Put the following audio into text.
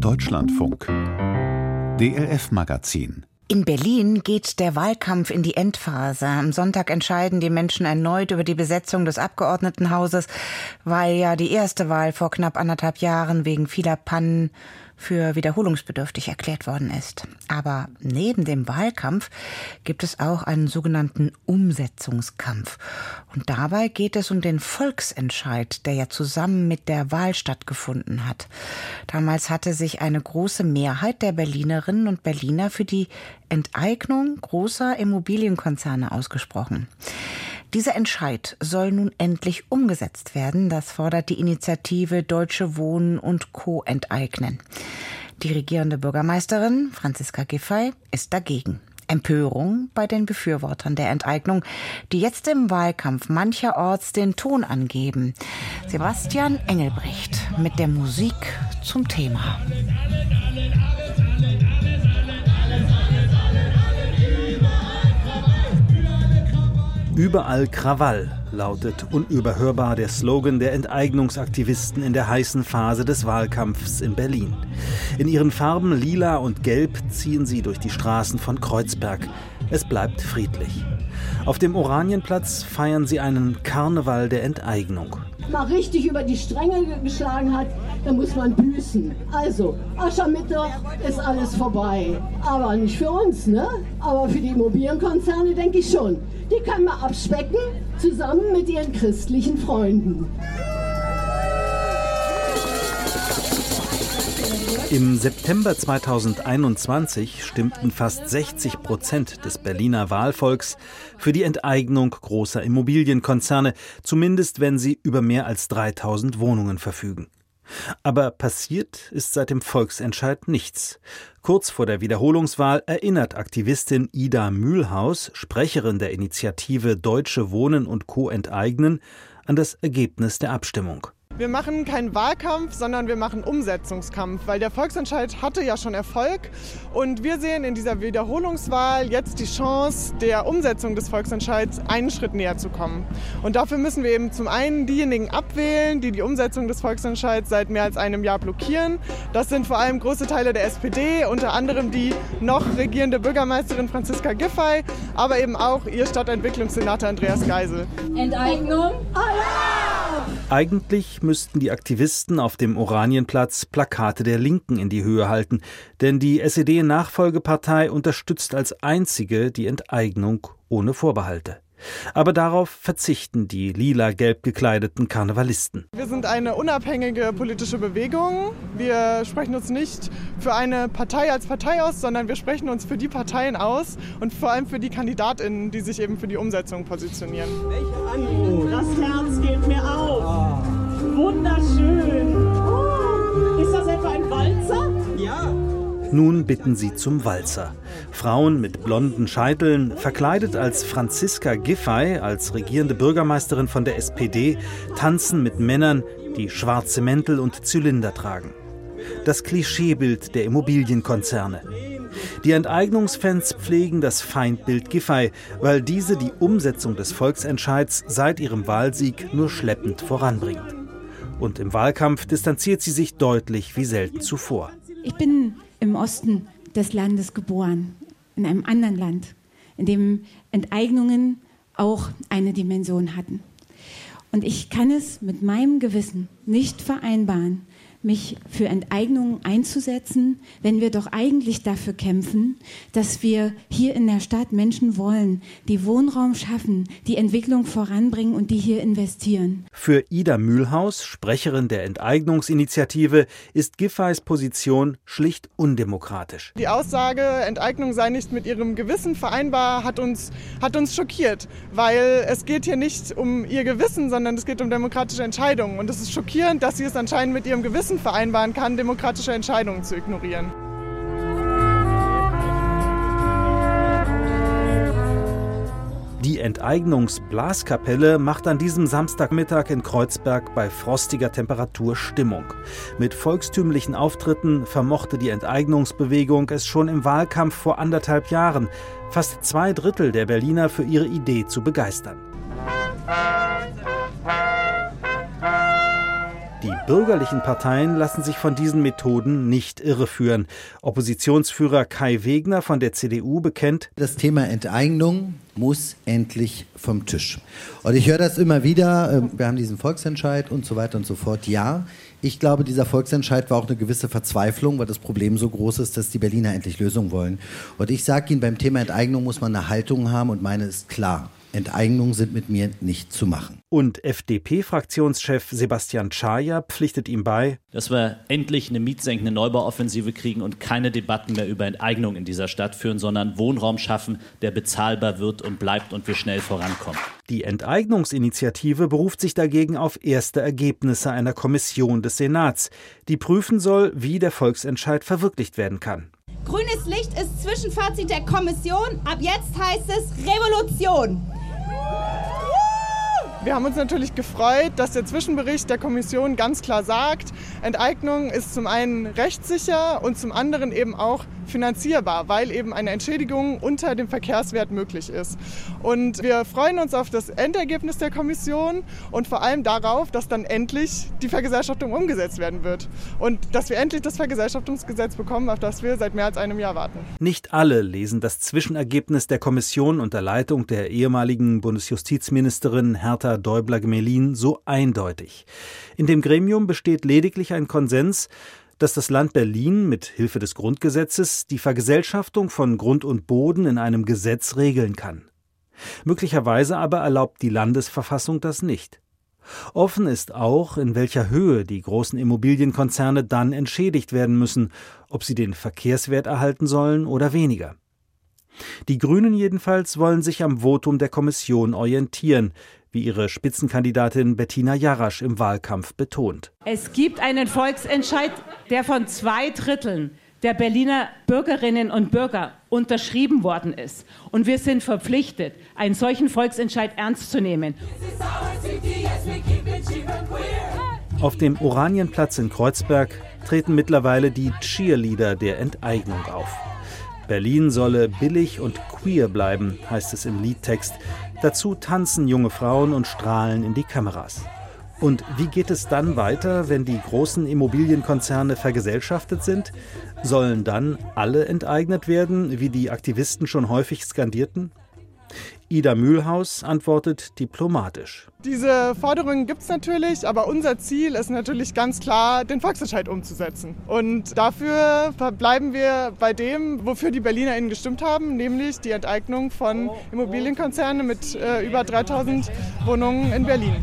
Deutschlandfunk DLF Magazin in Berlin geht der Wahlkampf in die Endphase. Am Sonntag entscheiden die Menschen erneut über die Besetzung des Abgeordnetenhauses, weil ja die erste Wahl vor knapp anderthalb Jahren wegen vieler Pannen für wiederholungsbedürftig erklärt worden ist. Aber neben dem Wahlkampf gibt es auch einen sogenannten Umsetzungskampf. Und dabei geht es um den Volksentscheid, der ja zusammen mit der Wahl stattgefunden hat. Damals hatte sich eine große Mehrheit der Berlinerinnen und Berliner für die Enteignung großer Immobilienkonzerne ausgesprochen. Dieser Entscheid soll nun endlich umgesetzt werden. Das fordert die Initiative Deutsche Wohnen und Co. enteignen. Die regierende Bürgermeisterin Franziska Giffey ist dagegen. Empörung bei den Befürwortern der Enteignung, die jetzt im Wahlkampf mancherorts den Ton angeben. Sebastian Engelbrecht mit der Musik zum Thema. Überall Krawall lautet unüberhörbar der Slogan der Enteignungsaktivisten in der heißen Phase des Wahlkampfs in Berlin. In ihren Farben lila und gelb ziehen sie durch die Straßen von Kreuzberg. Es bleibt friedlich. Auf dem Oranienplatz feiern sie einen Karneval der Enteignung. Mal richtig über die Stränge geschlagen hat, dann muss man büßen. Also, Aschermittwoch ist alles vorbei. Aber nicht für uns, ne? Aber für die Immobilienkonzerne denke ich schon. Die können wir abspecken, zusammen mit ihren christlichen Freunden. Im September 2021 stimmten fast 60 Prozent des Berliner Wahlvolks für die Enteignung großer Immobilienkonzerne, zumindest wenn sie über mehr als 3000 Wohnungen verfügen. Aber passiert ist seit dem Volksentscheid nichts. Kurz vor der Wiederholungswahl erinnert Aktivistin Ida Mühlhaus, Sprecherin der Initiative Deutsche Wohnen und Co. enteignen, an das Ergebnis der Abstimmung. Wir machen keinen Wahlkampf, sondern wir machen Umsetzungskampf, weil der Volksentscheid hatte ja schon Erfolg und wir sehen in dieser Wiederholungswahl jetzt die Chance, der Umsetzung des Volksentscheids einen Schritt näher zu kommen. Und dafür müssen wir eben zum einen diejenigen abwählen, die die Umsetzung des Volksentscheids seit mehr als einem Jahr blockieren. Das sind vor allem große Teile der SPD, unter anderem die noch regierende Bürgermeisterin Franziska Giffey, aber eben auch ihr Stadtentwicklungssenator Andreas Geisel. Enteignung? Eigentlich müssten die Aktivisten auf dem Oranienplatz Plakate der Linken in die Höhe halten, denn die SED-Nachfolgepartei unterstützt als einzige die Enteignung ohne Vorbehalte. Aber darauf verzichten die lila-gelb gekleideten Karnevalisten. Wir sind eine unabhängige politische Bewegung. Wir sprechen uns nicht für eine Partei als Partei aus, sondern wir sprechen uns für die Parteien aus und vor allem für die KandidatInnen, die sich eben für die Umsetzung positionieren. Welche Anmut, das Herz geht mir auf. Wunderschön. Oh, ist das etwa ein Walzer? Ja. Nun bitten sie zum Walzer. Frauen mit blonden Scheiteln, verkleidet als Franziska Giffey, als regierende Bürgermeisterin von der SPD, tanzen mit Männern, die schwarze Mäntel und Zylinder tragen. Das Klischeebild der Immobilienkonzerne. Die Enteignungsfans pflegen das Feindbild Giffey, weil diese die Umsetzung des Volksentscheids seit ihrem Wahlsieg nur schleppend voranbringt. Und im Wahlkampf distanziert sie sich deutlich wie selten zuvor. Ich bin im Osten des Landes geboren, in einem anderen Land, in dem Enteignungen auch eine Dimension hatten. Und ich kann es mit meinem Gewissen nicht vereinbaren, mich für Enteignungen einzusetzen, wenn wir doch eigentlich dafür kämpfen, dass wir hier in der Stadt Menschen wollen, die Wohnraum schaffen, die Entwicklung voranbringen und die hier investieren. Für Ida Mühlhaus, Sprecherin der Enteignungsinitiative, ist Giffeys Position schlicht undemokratisch. Die Aussage, Enteignung sei nicht mit ihrem Gewissen vereinbar, hat uns, hat uns schockiert, weil es geht hier nicht um ihr Gewissen, sondern es geht um demokratische Entscheidungen. Und es ist schockierend, dass sie es anscheinend mit ihrem Gewissen Gewissen vereinbaren kann, demokratische Entscheidungen zu ignorieren. Die Enteignungsblaskapelle macht an diesem Samstagmittag in Kreuzberg bei frostiger Temperatur Stimmung. Mit volkstümlichen Auftritten vermochte die Enteignungsbewegung es schon im Wahlkampf vor anderthalb Jahren, fast zwei Drittel der Berliner für ihre Idee zu begeistern. Bürgerlichen Parteien lassen sich von diesen Methoden nicht irreführen. Oppositionsführer Kai Wegner von der CDU bekennt, das Thema Enteignung muss endlich vom Tisch. Und ich höre das immer wieder, ähm, wir haben diesen Volksentscheid und so weiter und so fort. Ja, ich glaube, dieser Volksentscheid war auch eine gewisse Verzweiflung, weil das Problem so groß ist, dass die Berliner endlich Lösungen wollen. Und ich sage Ihnen, beim Thema Enteignung muss man eine Haltung haben und meine ist klar. Enteignungen sind mit mir nicht zu machen. Und FDP-Fraktionschef Sebastian Schaja pflichtet ihm bei, dass wir endlich eine mietsenkende Neubauoffensive kriegen und keine Debatten mehr über Enteignung in dieser Stadt führen, sondern Wohnraum schaffen, der bezahlbar wird und bleibt und wir schnell vorankommen. Die Enteignungsinitiative beruft sich dagegen auf erste Ergebnisse einer Kommission des Senats, die prüfen soll, wie der Volksentscheid verwirklicht werden kann. Grünes Licht ist Zwischenfazit der Kommission. Ab jetzt heißt es Revolution. Wir haben uns natürlich gefreut, dass der Zwischenbericht der Kommission ganz klar sagt, Enteignung ist zum einen rechtssicher und zum anderen eben auch finanzierbar, weil eben eine Entschädigung unter dem Verkehrswert möglich ist. Und wir freuen uns auf das Endergebnis der Kommission und vor allem darauf, dass dann endlich die Vergesellschaftung umgesetzt werden wird und dass wir endlich das Vergesellschaftungsgesetz bekommen, auf das wir seit mehr als einem Jahr warten. Nicht alle lesen das Zwischenergebnis der Kommission unter Leitung der ehemaligen Bundesjustizministerin Hertha Däubler-Gmelin so eindeutig. In dem Gremium besteht lediglich ein Konsens, dass das Land Berlin mit Hilfe des Grundgesetzes die Vergesellschaftung von Grund und Boden in einem Gesetz regeln kann. Möglicherweise aber erlaubt die Landesverfassung das nicht. Offen ist auch, in welcher Höhe die großen Immobilienkonzerne dann entschädigt werden müssen, ob sie den Verkehrswert erhalten sollen oder weniger. Die Grünen jedenfalls wollen sich am Votum der Kommission orientieren, wie ihre Spitzenkandidatin Bettina Jarasch im Wahlkampf betont. Es gibt einen Volksentscheid, der von zwei Dritteln der Berliner Bürgerinnen und Bürger unterschrieben worden ist. Und wir sind verpflichtet, einen solchen Volksentscheid ernst zu nehmen. Auf dem Oranienplatz in Kreuzberg treten mittlerweile die Cheerleader der Enteignung auf. Berlin solle billig und queer bleiben, heißt es im Liedtext. Dazu tanzen junge Frauen und strahlen in die Kameras. Und wie geht es dann weiter, wenn die großen Immobilienkonzerne vergesellschaftet sind? Sollen dann alle enteignet werden, wie die Aktivisten schon häufig skandierten? Ida Mühlhaus antwortet diplomatisch. Diese Forderungen gibt es natürlich, aber unser Ziel ist natürlich ganz klar, den Volksentscheid umzusetzen. Und dafür bleiben wir bei dem, wofür die BerlinerInnen gestimmt haben, nämlich die Enteignung von Immobilienkonzernen mit äh, über 3000 Wohnungen in Berlin.